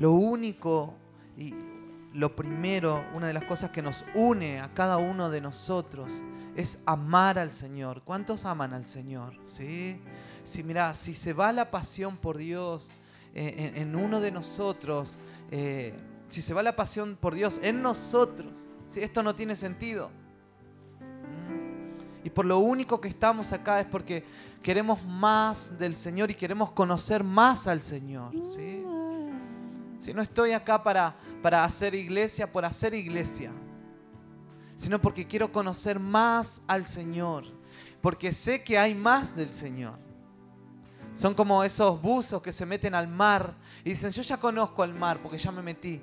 lo único y lo primero, una de las cosas que nos une a cada uno de nosotros es amar al Señor. ¿Cuántos aman al Señor? ¿Sí? Si mira, si se va la pasión por Dios eh, en, uno de nosotros, eh, si se va la pasión por Dios en nosotros, ¿sí? esto no tiene sentido. ¿Mm? Y por lo único que estamos acá es porque queremos más del Señor y queremos conocer más al Señor. ¿sí? Si no estoy acá para, para hacer iglesia, por hacer iglesia, sino porque quiero conocer más al Señor, porque sé que hay más del Señor. Son como esos buzos que se meten al mar y dicen, yo ya conozco el mar porque ya me metí.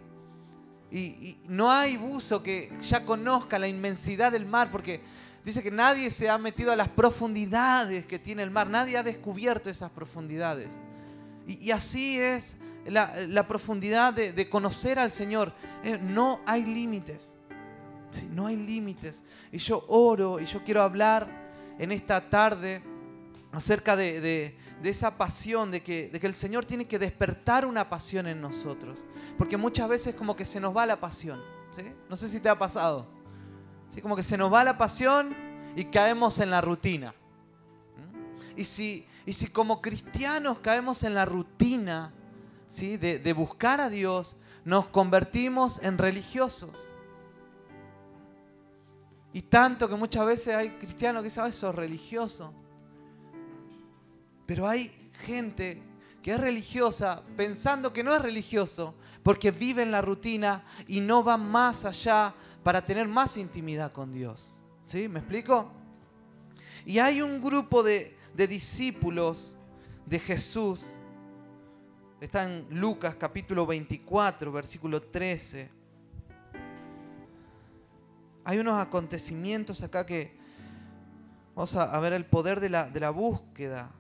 Y, no hay buzo que ya conozca la inmensidad del mar, porque dice que nadie se ha metido a las profundidades que tiene el mar, nadie ha descubierto esas profundidades. Y, así es la, profundidad de, conocer al Señor. Eh, no hay límites, no hay límites. Y yo oro y yo quiero hablar en esta tarde acerca de esa pasión, de que, el Señor tiene que despertar una pasión en nosotros. Porque muchas veces como que se nos va la pasión. No sé si te ha pasado. Como que se nos va la pasión y caemos en la rutina. Y si como cristianos caemos en la rutina ¿sí? de, buscar a Dios, nos convertimos en religiosos. Y tanto que muchas veces hay cristianos que dicen, eso es religioso. Pero hay gente que es religiosa pensando que no es religioso porque vive en la rutina y no va más allá para tener más intimidad con Dios. ¿Sí? ¿Me explico? Y hay un grupo de discípulos de Jesús. Está en Lucas capítulo 24, versículo 13. Hay unos acontecimientos acá que vamos a, ver el poder de la, de la búsqueda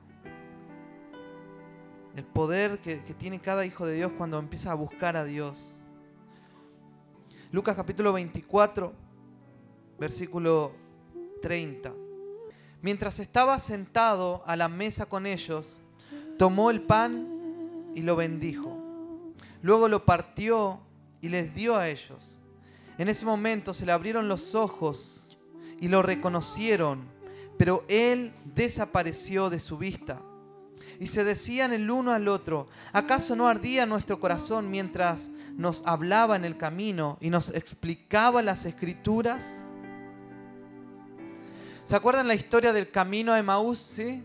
el poder que, tiene cada hijo de Dios cuando empieza a buscar a Dios. Lucas capítulo 24, versículo 30. Mientras estaba sentado a la mesa con ellos, tomó el pan y lo bendijo. Luego lo partió y les dio a ellos. En ese momento se le abrieron los ojos y lo reconocieron, pero él desapareció de su vista y se decían el uno al otro, ¿acaso no ardía nuestro corazón mientras nos hablaba en el camino y nos explicaba las escrituras? ¿Se acuerdan la historia del camino a Emaús? ¿sí?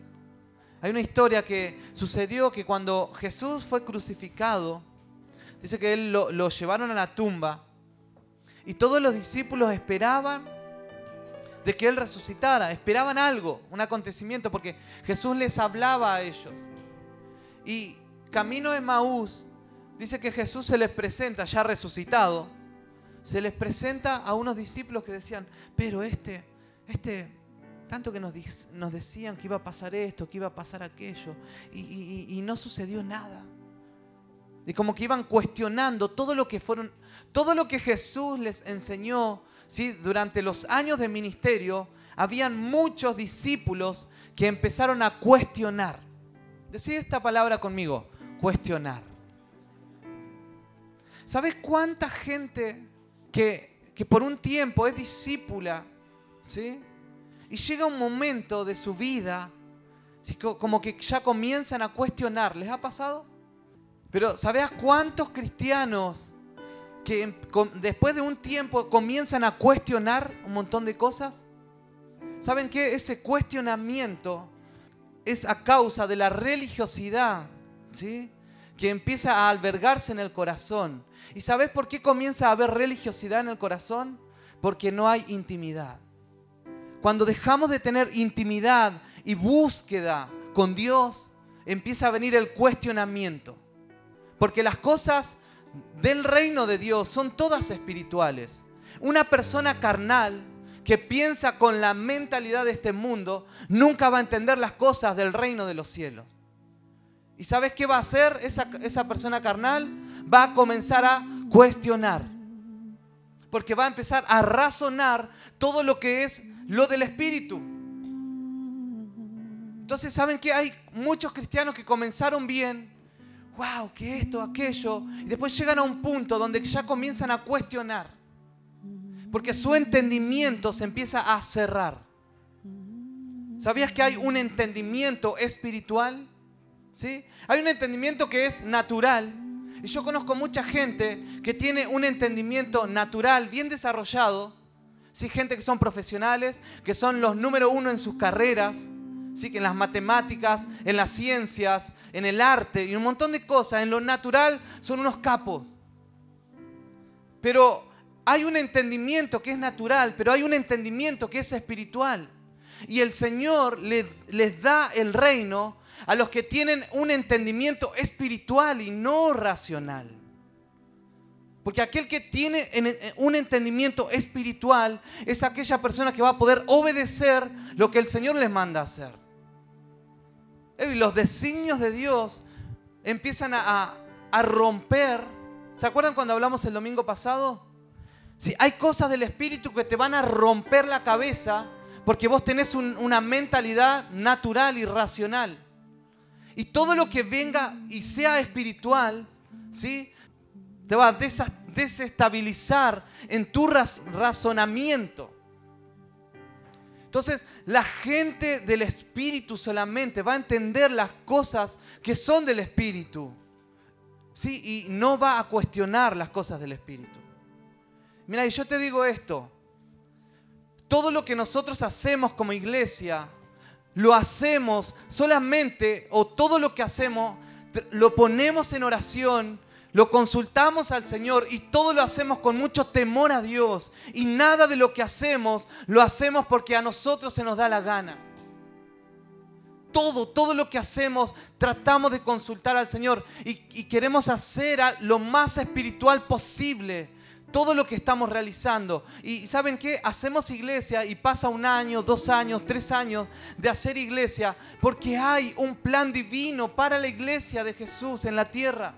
Hay una historia que sucedió que cuando Jesús fue crucificado, dice que él lo, lo llevaron a la tumba y todos los discípulos esperaban de que Él resucitara. Esperaban algo, un acontecimiento, porque Jesús les hablaba a ellos. Y camino de Maús, dice que Jesús se les presenta, ya resucitado, se les presenta a unos discípulos que decían, pero este, este, tanto que nos, decían que iba a pasar esto, que iba a pasar aquello, y, no sucedió nada. Y como que iban cuestionando todo lo que fueron, todo lo que Jesús les enseñó durante los años de ministerio, habían muchos discípulos que empezaron a cuestionar. Decid esta palabra conmigo, cuestionar. ¿Sabes cuánta gente que, por un tiempo es discípula, ¿sí? Y llega un momento de su vida, como que ya comienzan a cuestionar, ¿les ha pasado? Pero ¿sabes cuántos cristianos que después de un tiempo comienzan a cuestionar un montón de cosas? ¿Saben qué? Ese cuestionamiento es a causa de la religiosidad, ¿sí? Que empieza a albergarse en el corazón. ¿Y sabes por qué comienza a haber religiosidad en el corazón? Porque no hay intimidad. Cuando dejamos de tener intimidad y búsqueda con Dios, empieza a venir el cuestionamiento. Porque las cosas del reino de Dios son todas espirituales. Una persona carnal que piensa con la mentalidad de este mundo nunca va a entender las cosas del reino de los cielos. ¿Y sabes qué va a hacer esa, esa persona carnal? Va a comenzar a cuestionar. Porque va a empezar a razonar todo lo que es lo del espíritu. Entonces, ¿saben que Hay muchos cristianos que comenzaron bien, wow, que esto, aquello. Y después llegan a un punto donde ya comienzan a cuestionar. Porque su entendimiento se empieza a cerrar. ¿Sabías que hay un entendimiento espiritual? ¿Sí? Hay un entendimiento que es natural. Y yo conozco mucha gente que tiene un entendimiento natural bien desarrollado. ¿Sí? Gente que son profesionales, que son los número uno en sus carreras, ¿sí? que en las matemáticas, en las ciencias, en el arte y un montón de cosas, en lo natural son unos capos. Pero hay un entendimiento que es natural, pero hay un entendimiento que es espiritual. Y el Señor les, les da el reino a los que tienen un entendimiento espiritual y no racional. Porque aquel que tiene un entendimiento espiritual es aquella persona que va a poder obedecer lo que el Señor les manda hacer. Y los designios de Dios empiezan a, romper. ¿Se acuerdan cuando hablamos el domingo pasado? Si hay cosas del Espíritu que te van a romper la cabeza porque vos tenés una mentalidad natural y racional. Y todo lo que venga y sea espiritual, ¿sí? Te va a desestabilizar en tu razonamiento. Entonces, la gente del Espíritu solamente va a entender las cosas que son del Espíritu. ¿sí? Y no va a cuestionar las cosas del Espíritu. Mira, y yo te digo esto. Todo lo que nosotros hacemos como iglesia, lo hacemos solamente, o todo lo que hacemos, lo ponemos en oración lo consultamos al Señor y todo lo hacemos con mucho temor a Dios. Y nada de lo que hacemos lo hacemos porque a nosotros se nos da la gana. Todo, todo lo que hacemos tratamos de consultar al Señor y, queremos hacer lo más espiritual posible todo lo que estamos realizando. Y saben qué, hacemos iglesia y pasa un año, dos años, tres años de hacer iglesia porque hay un plan divino para la iglesia de Jesús en la tierra.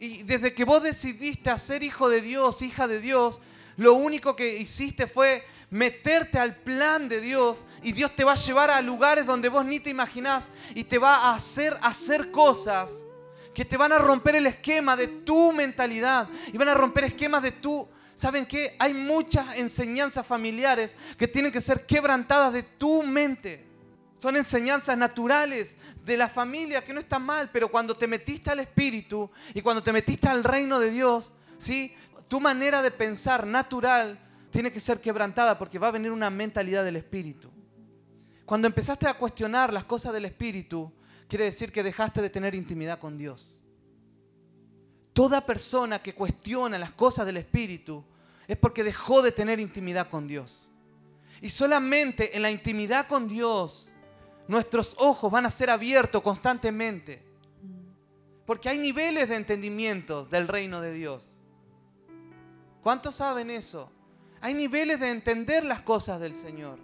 Y desde que vos decidiste ser hijo de Dios, hija de Dios, lo único que hiciste fue meterte al plan de Dios y Dios te va a llevar a lugares donde vos ni te imaginás y te va a hacer hacer cosas que te van a romper el esquema de tu mentalidad y van a romper esquemas de tu... ¿Saben qué? Hay muchas enseñanzas familiares que tienen que ser quebrantadas de tu mente. Son enseñanzas naturales de la familia que no está mal, pero cuando te metiste al Espíritu y cuando te metiste al reino de Dios, ¿sí? tu manera de pensar natural tiene que ser quebrantada porque va a venir una mentalidad del Espíritu. Cuando empezaste a cuestionar las cosas del Espíritu, quiere decir que dejaste de tener intimidad con Dios. Toda persona que cuestiona las cosas del Espíritu es porque dejó de tener intimidad con Dios. Y solamente en la intimidad con Dios nuestros ojos van a ser abiertos constantemente. Porque hay niveles de entendimiento del reino de Dios. ¿Cuántos saben eso? Hay niveles de entender las cosas del Señor.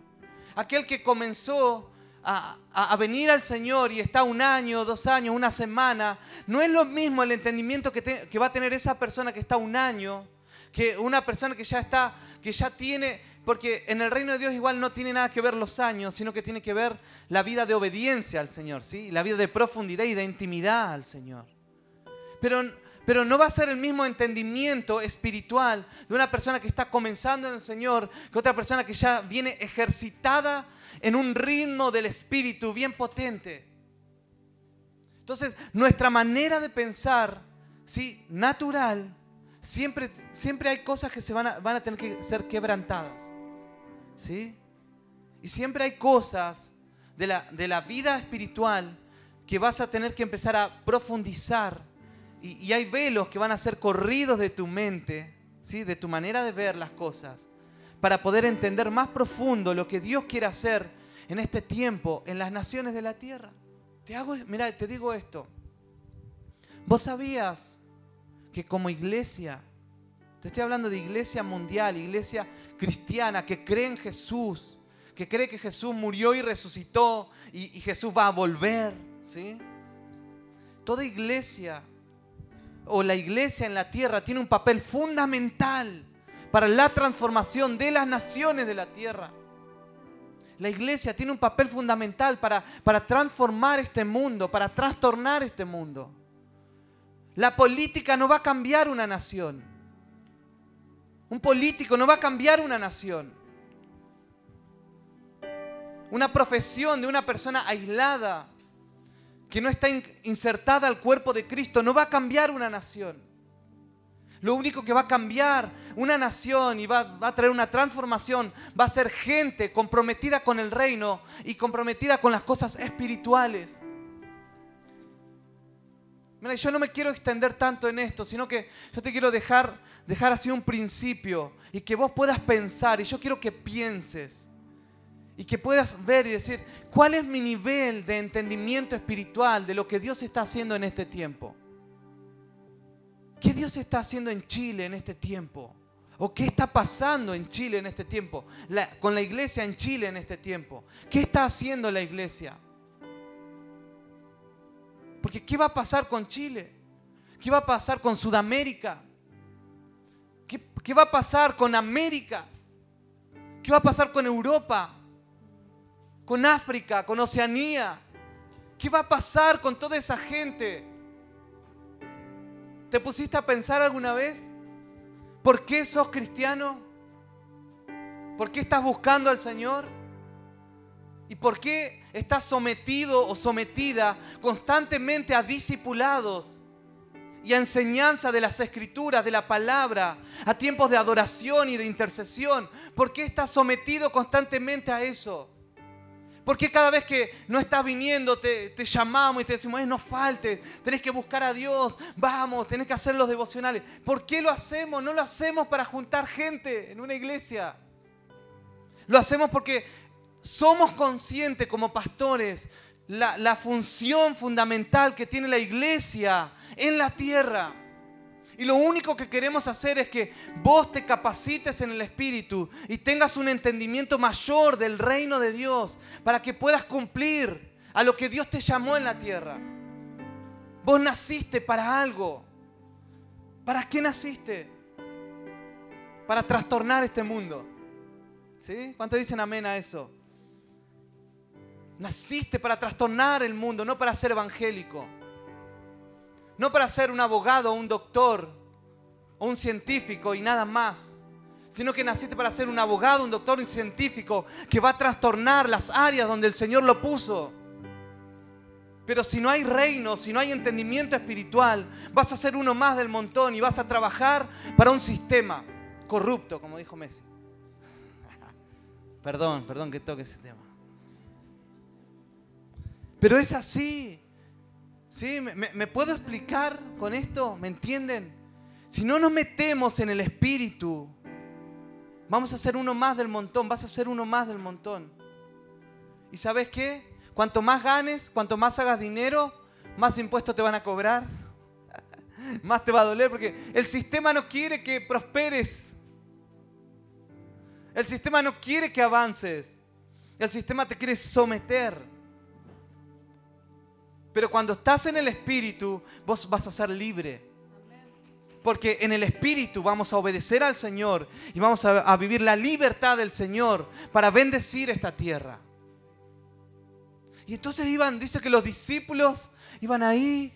Aquel que comenzó a, venir al Señor y está un año, dos años, una semana, no es lo mismo el entendimiento que, que va a tener esa persona que está un año que una persona que ya está, que ya tiene porque en el reino de Dios igual no tiene nada que ver los años, sino que tiene que ver la vida de obediencia al Señor, ¿sí? La vida de profundidad y de intimidad al Señor. Pero, pero no va a ser el mismo entendimiento espiritual de una persona que está comenzando en el Señor que otra persona que ya viene ejercitada en un ritmo del Espíritu bien potente. Entonces, nuestra manera de pensar, ¿sí? Natural, siempre, siempre hay cosas que se van a, van a tener que ser quebrantadas. ¿Sí? Y siempre hay cosas de la, de la vida espiritual que vas a tener que empezar a profundizar. Y, y, hay velos que van a ser corridos de tu mente, ¿sí? de tu manera de ver las cosas, para poder entender más profundo lo que Dios quiere hacer en este tiempo en las naciones de la tierra. Te hago, mira, te digo esto. ¿Vos sabías que como iglesia, te estoy hablando de iglesia mundial, iglesia cristiana que cree en Jesús, que cree que Jesús murió y resucitó y, Jesús va a volver, ¿sí? Toda iglesia o la iglesia en la tierra tiene un papel fundamental para la transformación de las naciones de la tierra. La iglesia tiene un papel fundamental para, para transformar este mundo, para trastornar este mundo. La política no va a cambiar una nación. Un político no va a cambiar una nación. Una profesión de una persona aislada que no está insertada al cuerpo de Cristo no va a cambiar una nación. Lo único que va a cambiar una nación y va, a traer una transformación va a ser gente comprometida con el reino y comprometida con las cosas espirituales. Mira, yo no me quiero extender tanto en esto, sino que yo te quiero dejar, dejar así un principio y que vos puedas pensar, y yo quiero que pienses y que puedas ver y decir, ¿cuál es mi nivel de entendimiento espiritual de lo que Dios está haciendo en este tiempo? ¿Qué Dios está haciendo en Chile en este tiempo? ¿O qué está pasando en Chile en este tiempo? con la iglesia en Chile en este tiempo. ¿Qué está haciendo la iglesia? ¿Qué va a pasar con Chile? ¿Qué va a pasar con Sudamérica? ¿Qué, ¿Qué, va a pasar con América? ¿Qué va a pasar con Europa? ¿Con África? ¿Con Oceanía? ¿Qué va a pasar con toda esa gente? ¿Te pusiste a pensar alguna vez? ¿Por qué sos cristiano? ¿Por qué estás buscando al Señor? ¿Y por qué estás sometido o sometida constantemente a discipulados y a enseñanza de las escrituras, de la palabra, a tiempos de adoración y de intercesión? ¿Por qué estás sometido constantemente a eso? ¿Por qué cada vez que no estás viniendo te, llamamos y te decimos, eh, no faltes, tenés que buscar a Dios, vamos, tenés que hacer los devocionales? ¿Por qué lo hacemos? No lo hacemos para juntar gente en una iglesia. Lo hacemos porque somos conscientes como pastores la, función fundamental que tiene la iglesia en la tierra. Y lo único que queremos hacer es que vos te capacites en el Espíritu y tengas un entendimiento mayor del reino de Dios para que puedas cumplir a lo que Dios te llamó en la tierra. Vos naciste para algo. ¿Para qué naciste? Para trastornar este mundo. ¿Sí? ¿Cuántos dicen amén a eso? Naciste para trastornar el mundo, no para ser evangélico. No para ser un abogado, un doctor o un científico y nada más. Sino que naciste para ser un abogado, un doctor, un científico que va a trastornar las áreas donde el Señor lo puso. Pero si no hay reino, si no hay entendimiento espiritual, vas a ser uno más del montón y vas a trabajar para un sistema corrupto, como dijo Messi. perdón, perdón que toque ese tema. Pero es así. ¿Sí? ¿Me, puedo explicar con esto? ¿Me entienden? Si no nos metemos en el espíritu, vamos a ser uno más del montón, vas a ser uno más del montón. ¿Y sabes qué? Cuanto más ganes, cuanto más hagas dinero, más impuestos te van a cobrar, más te va a doler, porque el sistema no quiere que prosperes. El sistema no quiere que avances. El sistema te quiere someter. Pero cuando estás en el Espíritu, vos vas a ser libre. Porque en el Espíritu vamos a obedecer al Señor y vamos a, vivir la libertad del Señor para bendecir esta tierra. Y entonces iban, dice que los discípulos iban ahí,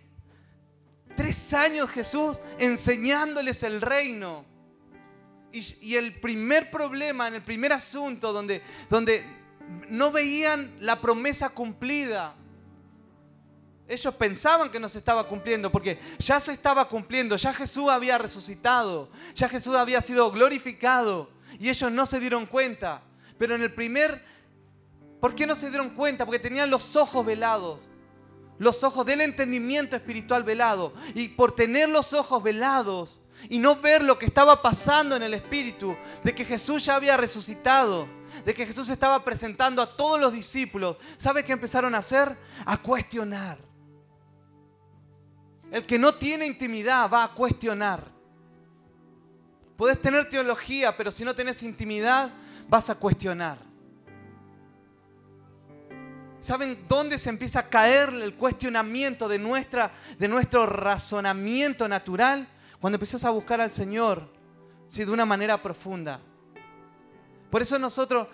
tres años Jesús enseñándoles el reino. Y, el primer problema, en el primer asunto donde, donde no veían la promesa cumplida, ellos pensaban que no se estaba cumpliendo porque ya se estaba cumpliendo, ya Jesús había resucitado, ya Jesús había sido glorificado y ellos no se dieron cuenta. Pero en el primer, ¿por qué no se dieron cuenta? Porque tenían los ojos velados, los ojos del entendimiento espiritual velado. Y por tener los ojos velados y no ver lo que estaba pasando en el espíritu, de que Jesús ya había resucitado, de que Jesús estaba presentando a todos los discípulos, ¿sabe qué empezaron a hacer? A cuestionar. El que no tiene intimidad va a cuestionar. Puedes tener teología, pero si no tenés intimidad, vas a cuestionar. ¿Saben dónde se empieza a caer el cuestionamiento de, nuestra, de nuestro razonamiento natural? Cuando empiezas a buscar al Señor, ¿sí? de una manera profunda. Por eso nosotros,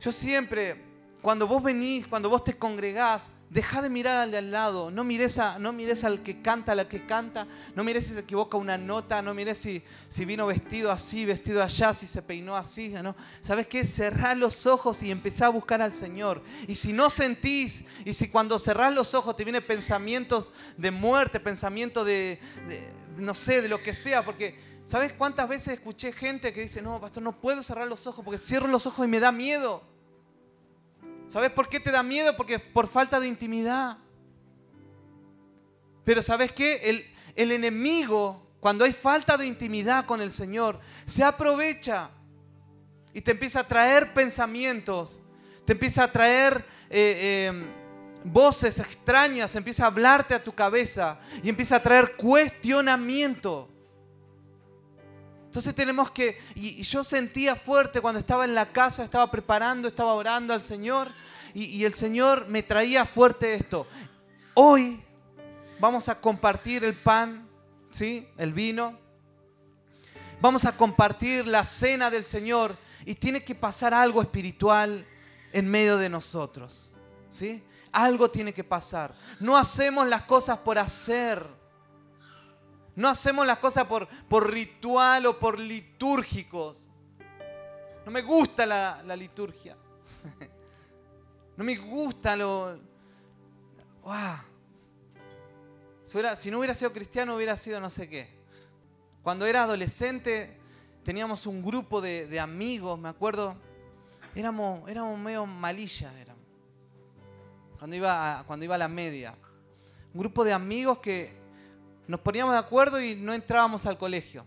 yo siempre cuando vos venís, cuando vos te congregás, deja de mirar al de al lado. No mires, a, no mires al que canta, a la que canta. No mires si se equivoca una nota. No mires si, si vino vestido así, vestido allá, si se peinó así. ¿no? ¿Sabes qué? Cerrá los ojos y empezá a buscar al Señor. Y si no sentís, y si cuando cerrás los ojos te vienen pensamientos de muerte, pensamientos de, de no sé, de lo que sea, porque... ¿Sabes cuántas veces escuché gente que dice, no, pastor, no puedo cerrar los ojos porque cierro los ojos y me da miedo? ¿Sabes por qué te da miedo? Porque por falta de intimidad. Pero ¿sabes qué? El, el enemigo, cuando hay falta de intimidad con el Señor, se aprovecha y te empieza a traer pensamientos, te empieza a traer eh, eh, voces extrañas, empieza a hablarte a tu cabeza y empieza a traer cuestionamiento. Entonces tenemos que, y, yo sentía fuerte cuando estaba en la casa, estaba preparando, estaba orando al Señor, y, y el Señor me traía fuerte esto. Hoy vamos a compartir el pan, ¿sí? El vino. Vamos a compartir la cena del Señor y tiene que pasar algo espiritual en medio de nosotros, ¿sí? Algo tiene que pasar. No hacemos las cosas por hacer. No hacemos las cosas por, por ritual o por litúrgicos. No me gusta la, liturgia. No me gusta lo... Si, no hubiera sido cristiano hubiera sido no sé qué. Cuando era adolescente teníamos un grupo de, amigos, me acuerdo. Éramos, éramos medio malilla. Éramos. Cuando, iba cuando iba a la media. Un grupo de amigos que nos poníamos de acuerdo y no entrábamos al colegio.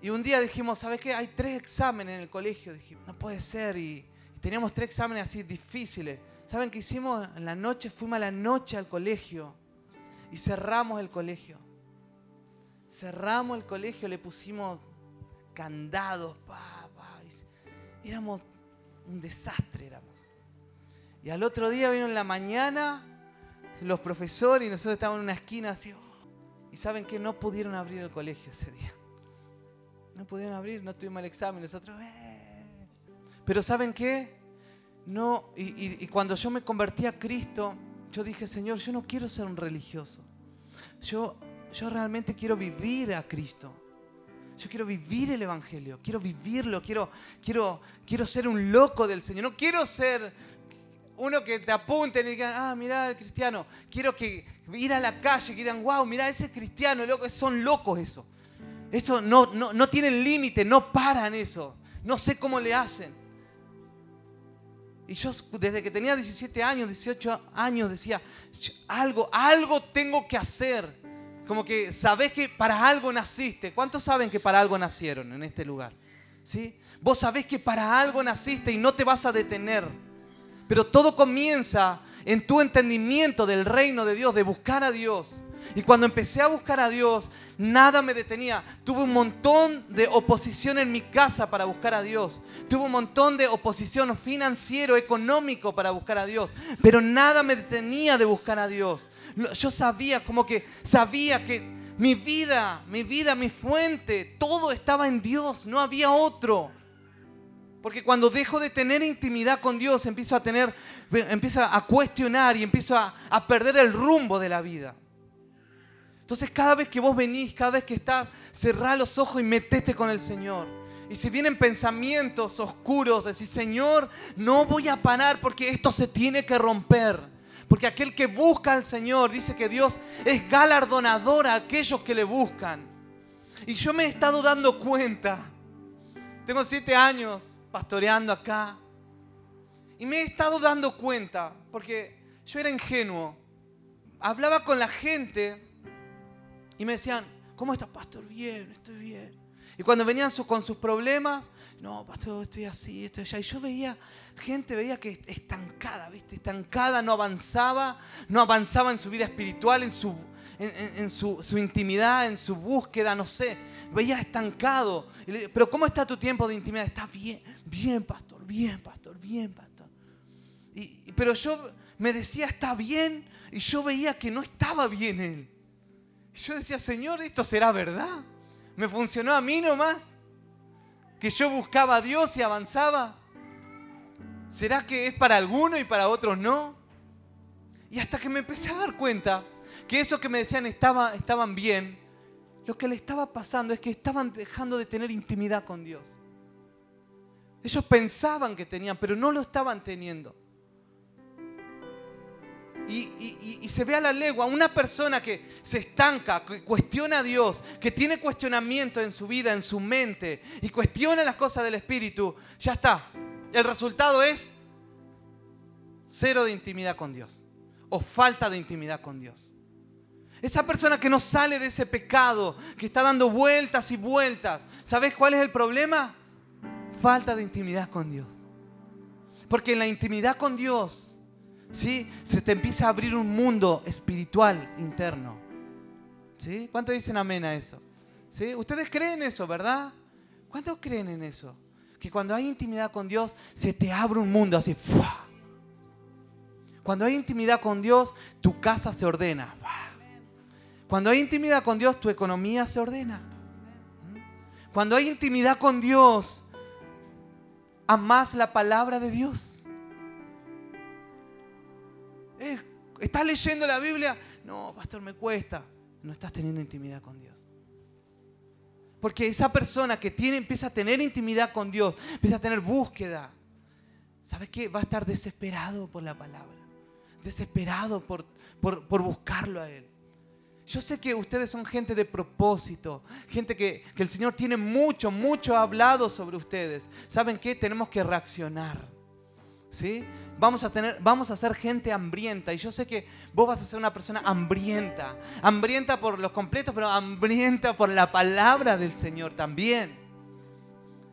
Y un día dijimos, ¿sabes qué? Hay tres exámenes en el colegio. Dijimos, no puede ser. Y, teníamos tres exámenes así difíciles. ¿Saben qué hicimos? En la noche, fuimos a la noche al colegio y cerramos el colegio. Cerramos el colegio, le pusimos candados, pa, éramos un desastre, éramos. Y al otro día vino en la mañana los profesores y nosotros estábamos en una esquina así, y saben que no pudieron abrir el colegio ese día. No pudieron abrir, no tuvimos el examen. Nosotros, eh". Pero ¿saben qué? No, y, cuando yo me convertí a Cristo, yo dije, Señor, yo no quiero ser un religioso. Yo, yo realmente quiero vivir a Cristo. Yo quiero vivir el Evangelio, quiero vivirlo, quiero, quiero, quiero ser un loco del Señor. No quiero ser uno que te apunten y digan, ah, mira el cristiano. Quiero que ir a la calle, que digan, wow, mira ese cristiano, loco. son locos eso. Eso no, no, no tienen límite, no paran eso. No sé cómo le hacen. Y yo desde que tenía 17 años, 18 años, decía, algo, algo tengo que hacer. Como que sabés que para algo naciste. ¿Cuántos saben que para algo nacieron en este lugar? ¿Sí? Vos sabés que para algo naciste y no te vas a detener. Pero todo comienza en tu entendimiento del reino de Dios, de buscar a Dios. Y cuando empecé a buscar a Dios, nada me detenía. Tuve un montón de oposición en mi casa para buscar a Dios. Tuve un montón de oposición financiero, económico para buscar a Dios. Pero nada me detenía de buscar a Dios. Yo sabía, como que sabía que mi vida, mi vida, mi fuente, todo estaba en Dios. No había otro. Porque cuando dejo de tener intimidad con Dios, empiezo a tener, empiezo a cuestionar y empiezo a, perder el rumbo de la vida. Entonces cada vez que vos venís, cada vez que estás, cerrá los ojos y metete con el Señor. Y si vienen pensamientos oscuros, decís, Señor, no voy a parar porque esto se tiene que romper. Porque aquel que busca al Señor dice que Dios es galardonador a aquellos que le buscan. Y yo me he estado dando cuenta. Tengo siete años pastoreando acá. Y me he estado dando cuenta, porque yo era ingenuo. Hablaba con la gente y me decían, ¿cómo estás, pastor? Bien, estoy bien. Y cuando venían con sus problemas, no, pastor, estoy así, estoy allá. Y yo veía gente, veía que estancada, ¿viste? Estancada, no avanzaba, no avanzaba en su vida espiritual, en su, en, su, su intimidad, en su búsqueda, no sé veía estancado. Pero ¿cómo está tu tiempo de intimidad? Está bien, bien, pastor, bien, pastor, bien, pastor. Pero yo me decía, está bien, y yo veía que no estaba bien él. Y yo decía, Señor, ¿esto será verdad? ¿Me funcionó a mí nomás? ¿Que yo buscaba a Dios y avanzaba? ¿Será que es para algunos y para otros no? Y hasta que me empecé a dar cuenta que eso que me decían estaba, estaban bien, lo que le estaba pasando es que estaban dejando de tener intimidad con Dios. Ellos pensaban que tenían, pero no lo estaban teniendo. Y, se ve a la legua una persona que se estanca, que cuestiona a Dios, que tiene cuestionamiento en su vida, en su mente, y cuestiona las cosas del Espíritu, ya está. El resultado es cero de intimidad con Dios, o falta de intimidad con Dios. Esa persona que no sale de ese pecado, que está dando vueltas y vueltas, ¿sabes cuál es el problema? Falta de intimidad con Dios. Porque en la intimidad con Dios, ¿sí? Se te empieza a abrir un mundo espiritual interno. ¿Sí? ¿Cuántos dicen amén a eso? ¿Sí? Ustedes creen eso, ¿verdad? ¿Cuántos creen en eso? Que cuando hay intimidad con Dios, se te abre un mundo así. Cuando hay intimidad con Dios, tu casa se ordena. Cuando hay intimidad con Dios, tu economía se ordena. Cuando hay intimidad con Dios, amas la palabra de Dios. Eh, ¿Estás leyendo la Biblia? No, pastor, me cuesta. No estás teniendo intimidad con Dios. Porque esa persona que tiene, empieza a tener intimidad con Dios, empieza a tener búsqueda, ¿sabes qué? Va a estar desesperado por la palabra. Desesperado por, por, por buscarlo a Él. Yo sé que ustedes son gente de propósito, gente que, el Señor tiene mucho, mucho hablado sobre ustedes. ¿Saben qué? Tenemos que reaccionar. ¿Sí? vamos a tener, vamos a ser gente hambrienta. Y yo sé que vos vas a ser una persona hambrienta. Hambrienta por los completos, pero hambrienta por la palabra del Señor también.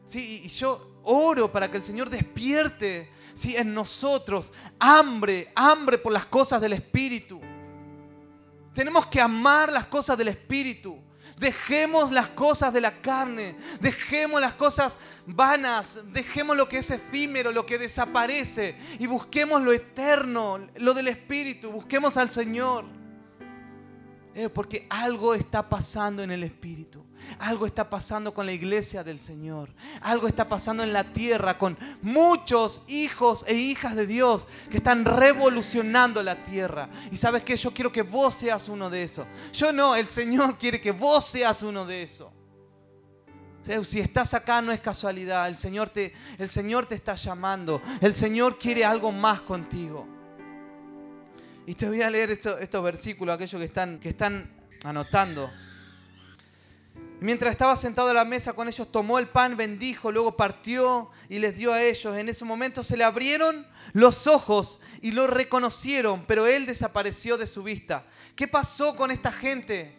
Sí, y yo oro para que el Señor despierte ¿sí? en nosotros hambre, hambre por las cosas del Espíritu. Tenemos que amar las cosas del Espíritu. Dejemos las cosas de la carne, dejemos las cosas vanas, dejemos lo que es efímero, lo que desaparece y busquemos lo eterno, lo del Espíritu, busquemos al Señor. Eh, porque algo está pasando en el Espíritu. Algo está pasando con la iglesia del Señor. Algo está pasando en la tierra con muchos hijos e hijas de Dios que están revolucionando la tierra. Y sabes que yo quiero que vos seas uno de esos. Yo no, el Señor quiere que vos seas uno de esos. Si estás acá no es casualidad. El Señor te, el Señor te está llamando. El Señor quiere algo más contigo. Y te voy a leer estos, versículos, aquellos que están, que están anotando. Mientras estaba sentado a la mesa con ellos, tomó el pan, bendijo, luego partió y les dio a ellos. En ese momento se le abrieron los ojos y lo reconocieron, pero él desapareció de su vista. ¿Qué pasó con esta gente?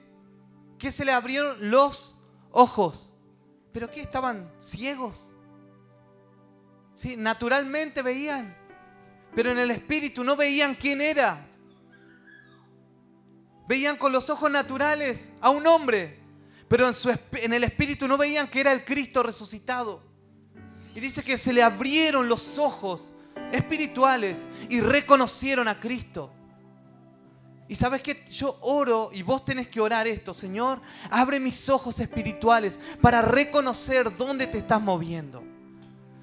¿Qué se le abrieron los ojos? ¿Pero qué? ¿Estaban ciegos? ¿Sí? Naturalmente veían, pero en el espíritu no veían quién era. Veían con los ojos naturales a un hombre, pero en, el espíritu no veían que era el Cristo resucitado. Y dice que se le abrieron los ojos espirituales y reconocieron a Cristo. Y sabes que yo oro y vos tenés que orar esto, Señor, abre mis ojos espirituales para reconocer dónde te estás moviendo,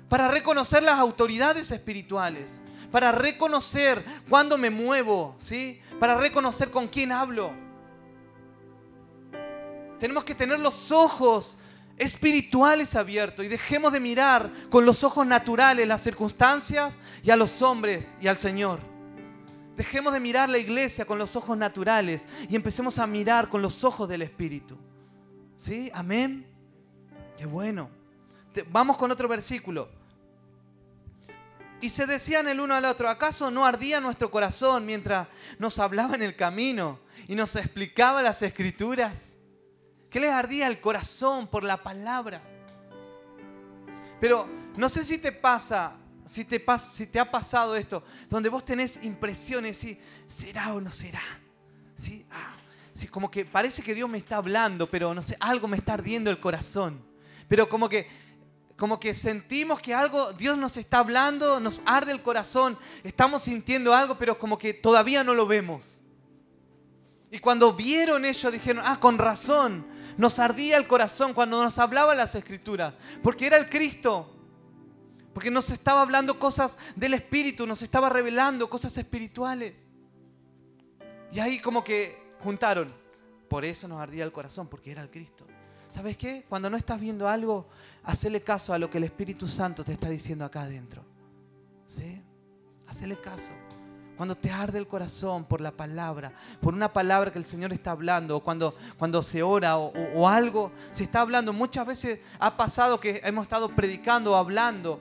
para reconocer las autoridades espirituales, para reconocer cuándo me muevo, ¿sí? Para reconocer con quién hablo. Tenemos que tener los ojos espirituales abiertos y dejemos de mirar con los ojos naturales las circunstancias y a los hombres y al Señor. Dejemos de mirar la iglesia con los ojos naturales y empecemos a mirar con los ojos del Espíritu. ¿Sí? Amén. Qué bueno. Vamos con otro versículo. Y se decían el uno al otro, ¿acaso no ardía nuestro corazón mientras nos hablaba en el camino y nos explicaba las escrituras? ¿Qué les ardía el corazón por la palabra? Pero no sé si te pasa, si te, si te ha pasado esto, donde vos tenés impresiones, si será o no será. ¿Sí? Ah, como que parece que Dios me está hablando, pero no sé, algo me está ardiendo el corazón. Pero como que como que sentimos que algo, Dios nos está hablando, nos arde el corazón, estamos sintiendo algo, pero como que todavía no lo vemos. Y cuando vieron ellos dijeron, ah, con razón, nos ardía el corazón cuando nos hablaba las escrituras, porque era el Cristo. Porque nos estaba hablando cosas del Espíritu, nos estaba revelando cosas espirituales. Y ahí como que juntaron. Por eso nos ardía el corazón, porque era el Cristo. ¿Sabes qué? Cuando no estás viendo algo, hacele caso a lo que el Espíritu Santo te está diciendo acá adentro. ¿Sí? Hacele caso. Cuando te arde el corazón por la palabra, por una palabra que el Señor está hablando, o cuando, cuando se ora o, algo se está hablando. Muchas veces ha pasado que hemos estado predicando o hablando,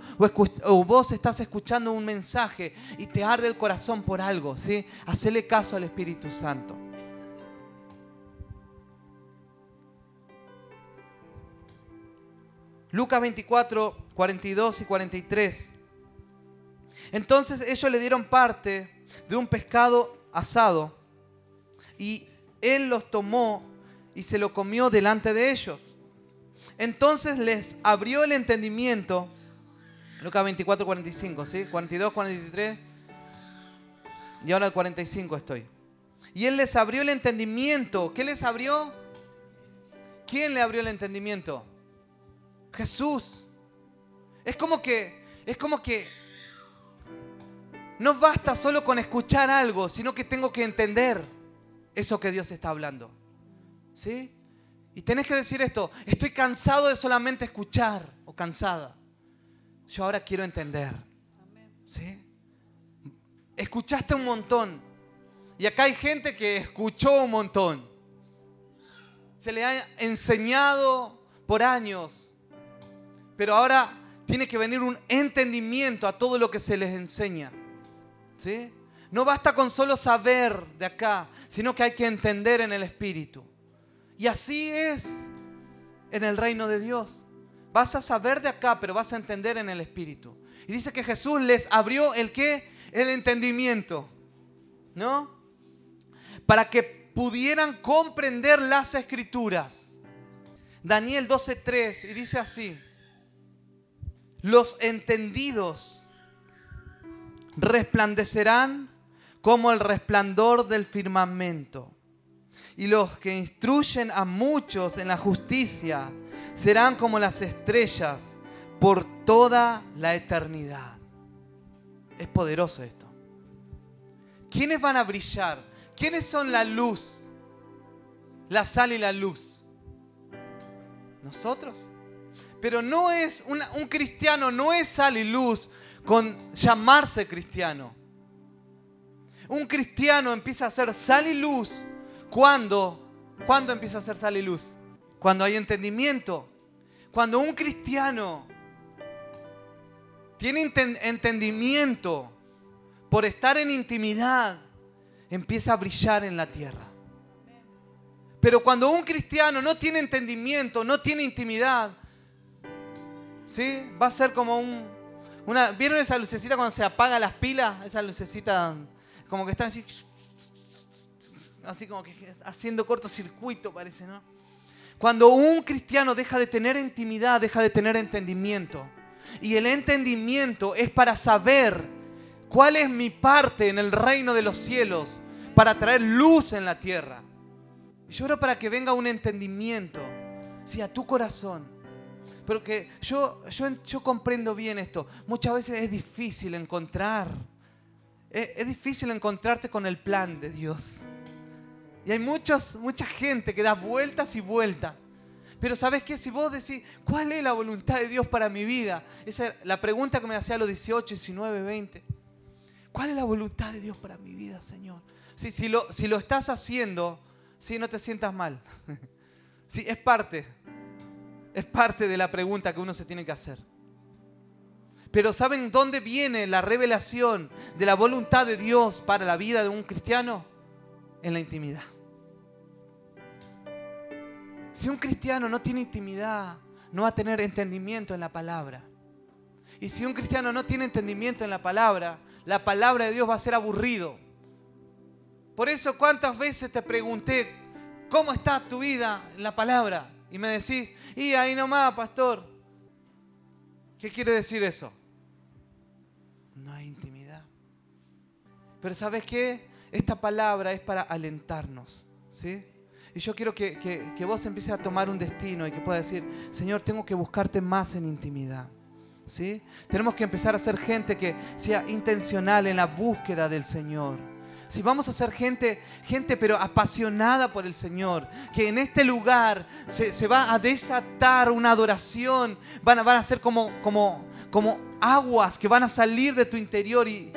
o, vos estás escuchando un mensaje y te arde el corazón por algo. ¿sí? Hacele caso al Espíritu Santo. Lucas 24, 42 y 43. Entonces ellos le dieron parte de un pescado asado y él los tomó y se lo comió delante de ellos. Entonces les abrió el entendimiento. Lucas 24, 45, ¿sí? 42, 43. Y ahora el 45 estoy. Y él les abrió el entendimiento. ¿Qué les abrió? ¿Quién le abrió el entendimiento? Jesús. Es como que, es como que no basta solo con escuchar algo, sino que tengo que entender eso que Dios está hablando. ¿Sí? Y tenés que decir esto, estoy cansado de solamente escuchar o cansada. Yo ahora quiero entender. ¿Sí? Escuchaste un montón. Y acá hay gente que escuchó un montón. Se le ha enseñado por años pero ahora tiene que venir un entendimiento a todo lo que se les enseña. No basta con solo saber de acá, sino que hay que entender en el Espíritu. Y así es en el reino de Dios. Vas a saber de acá, pero vas a entender en el Espíritu. Y dice que Jesús les abrió el qué? El entendimiento. ¿No? Para que pudieran comprender las escrituras. Daniel 12:3 y dice así: los entendidos resplandecerán como el resplandor del firmamento. Y los que instruyen a muchos en la justicia serán como las estrellas por toda la eternidad. Es poderoso esto. ¿Quiénes van a brillar? ¿Quiénes son la luz? La sal y la luz. ¿Nosotros? Pero no es un cristiano, no es sal y luz con llamarse cristiano. Un cristiano empieza a ser sal y luz cuando, ¿cuándo empieza a ser sal y luz? Cuando hay entendimiento. Cuando un cristiano tiene entendimiento por estar en intimidad, empieza a brillar en la tierra. Pero cuando un cristiano no tiene entendimiento, no tiene intimidad, ¿Sí? Va a ser como un... ¿Vieron esa lucecita cuando se apaga las pilas? Esa lucecita como que está así... Así como que haciendo cortocircuito parece, ¿no? Cuando un cristiano deja de tener intimidad, deja de tener entendimiento. Y el entendimiento es para saber cuál es mi parte en el reino de los cielos, para traer luz en la tierra. Yo oro para que venga un entendimiento, sí, a tu corazón, pero que yo, yo, comprendo bien esto. Muchas veces es difícil encontrar, es, difícil encontrarte con el plan de Dios. Y hay muchos, mucha gente que da vueltas y vueltas. Pero ¿sabes qué? Si vos decís, ¿cuál es la voluntad de Dios para mi vida? Esa es la pregunta que me hacía a los 18, 19, 20. ¿Cuál es la voluntad de Dios para mi vida, Señor? Si, si, lo, si lo estás haciendo, si no te sientas mal. Sí, es parte. Es parte de la pregunta que uno se tiene que hacer. Pero ¿saben dónde viene la revelación de la voluntad de Dios para la vida de un cristiano? En la intimidad. Si un cristiano no tiene intimidad, no va a tener entendimiento en la palabra. Y si un cristiano no tiene entendimiento en la palabra, la palabra de Dios va a ser aburrido. Por eso cuántas veces te pregunté, ¿cómo está tu vida en la palabra? Y me decís, y ahí nomás, pastor. ¿Qué quiere decir eso? No hay intimidad. Pero ¿sabes qué? Esta palabra es para alentarnos. ¿sí? Y yo quiero que, que, vos empieces a tomar un destino y que puedas decir, Señor, tengo que buscarte más en intimidad. ¿sí? Tenemos que empezar a ser gente que sea intencional en la búsqueda del Señor. Si vamos a ser gente, gente pero apasionada por el Señor, que en este lugar se, va a desatar una adoración, van a, van a ser como, como, como aguas que van a salir de tu interior y,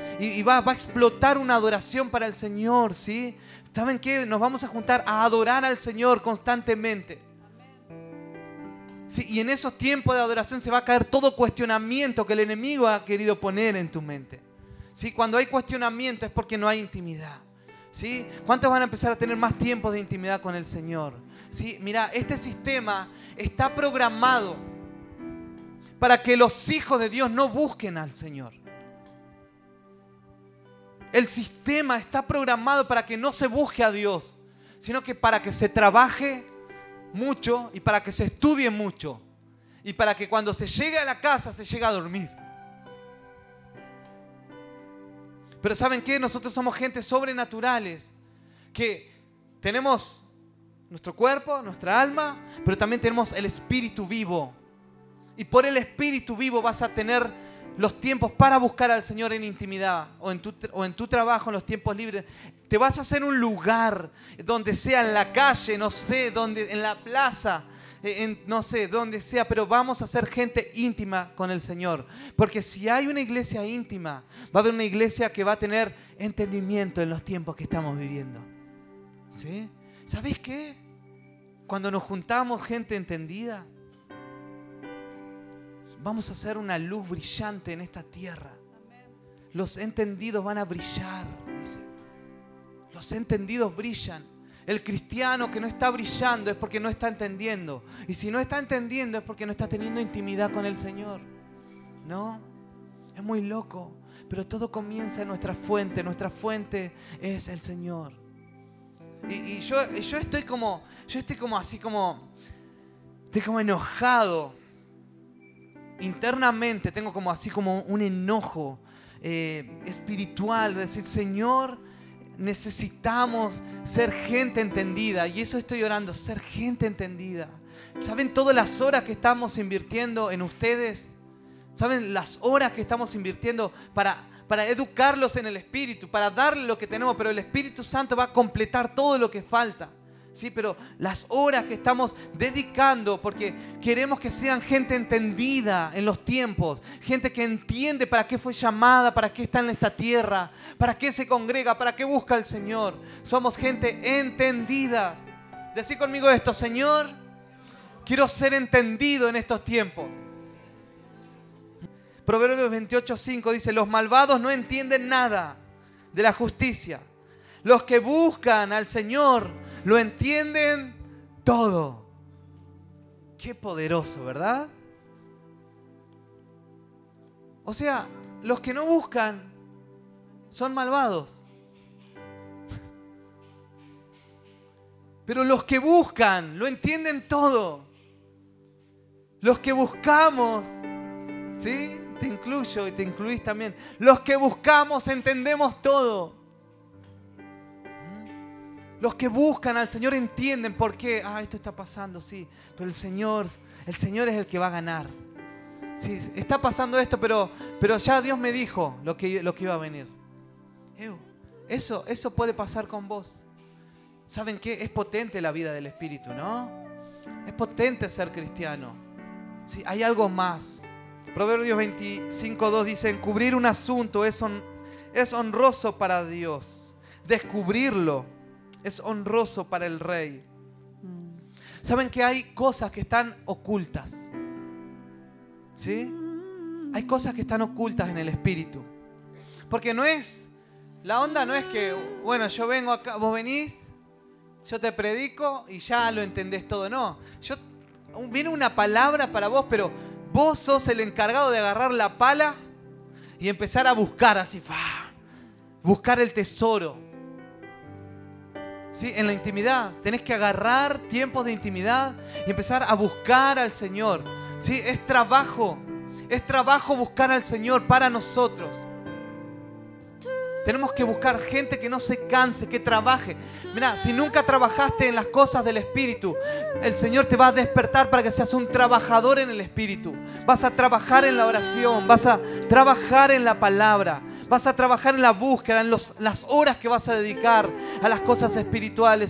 va, va, a explotar una adoración para el Señor, ¿sí? ¿Saben qué? Nos vamos a juntar a adorar al Señor constantemente. Sí, y en esos tiempos de adoración se va a caer todo cuestionamiento que el enemigo ha querido poner en tu mente. ¿Sí? Cuando hay cuestionamiento es porque no hay intimidad. ¿Sí? ¿Cuántos van a empezar a tener más tiempo de intimidad con el Señor? ¿Sí? Mira, este sistema está programado para que los hijos de Dios no busquen al Señor. El sistema está programado para que no se busque a Dios, sino que para que se trabaje mucho y para que se estudie mucho y para que cuando se llegue a la casa se llegue a dormir. Pero ¿saben qué? Nosotros somos gente sobrenaturales que tenemos nuestro cuerpo, nuestra alma, pero también tenemos el espíritu vivo. Y por el espíritu vivo vas a tener los tiempos para buscar al Señor en intimidad o en, tu, o en tu trabajo, en los tiempos libres. Te vas a hacer un lugar donde sea en la calle, no sé, donde, en la plaza, en, no sé, donde sea, pero vamos a ser gente íntima con el Señor. Porque si hay una iglesia íntima, va a haber una iglesia que va a tener entendimiento en los tiempos que estamos viviendo. ¿Sí? ¿Sabéis qué? Cuando nos juntamos gente entendida, vamos a ser una luz brillante en esta tierra. Los entendidos van a brillar. Los entendidos brillan. El cristiano que no está brillando es porque no está entendiendo. Y si no está entendiendo es porque no está teniendo intimidad con el Señor. ¿No? Es muy loco. Pero todo comienza en nuestra fuente. Nuestra fuente es el Señor. Y, yo, estoy como, yo estoy como así como, estoy como enojado internamente tengo como así como un enojo eh, espiritual, de decir, Señor, necesitamos ser gente entendida. Y eso estoy orando, ser gente entendida. ¿Saben todas las horas que estamos invirtiendo en ustedes? ¿Saben las horas que estamos invirtiendo para, para educarlos en el Espíritu, para darle lo que tenemos? Pero el Espíritu Santo va a completar todo lo que falta. Sí, pero las horas que estamos dedicando, porque queremos que sean gente entendida en los tiempos, gente que entiende para qué fue llamada, para qué está en esta tierra, para qué se congrega, para qué busca al Señor. Somos gente entendida. Decí conmigo esto, Señor, quiero ser entendido en estos tiempos. Proverbios 28:5 dice, los malvados no entienden nada de la justicia. Los que buscan al Señor lo entienden todo. Qué poderoso, ¿verdad? O sea, los que no buscan son malvados. Pero los que buscan lo entienden todo. Los que buscamos, ¿sí? Te incluyo y te incluís también. Los que buscamos entendemos todo. Los que buscan al Señor entienden por qué, ah, esto está pasando, sí, pero el Señor, el Señor es el que va a ganar. Sí, está pasando esto, pero, pero ya Dios me dijo lo que, lo que iba a venir. Eso, eso puede pasar con vos. ¿Saben qué? Es potente la vida del Espíritu, ¿no? Es potente ser cristiano. Sí, hay algo más. Proverbios 25.2 dice, encubrir un asunto es, es honroso para Dios. Descubrirlo es honroso para el rey. ¿Saben que hay cosas que están ocultas? ¿Sí? Hay cosas que están ocultas en el espíritu. Porque no es, la onda no es que, bueno, yo vengo acá, vos venís, yo te predico y ya lo entendés todo. No, yo, viene una palabra para vos, pero vos sos el encargado de agarrar la pala y empezar a buscar así, buscar el tesoro. En la intimidad. Tenés que agarrar tiempos de intimidad y empezar a buscar al Señor. ¿Sí? Es trabajo. Es trabajo buscar al Señor para nosotros. Tenemos que buscar gente que no se canse, que trabaje. Mira, si nunca trabajaste en las cosas del Espíritu, el Señor te va a despertar para que seas un trabajador en el Espíritu. Vas a trabajar en la oración, vas a trabajar en la palabra. Vas a trabajar en la búsqueda, en las horas que vas a dedicar a las cosas espirituales.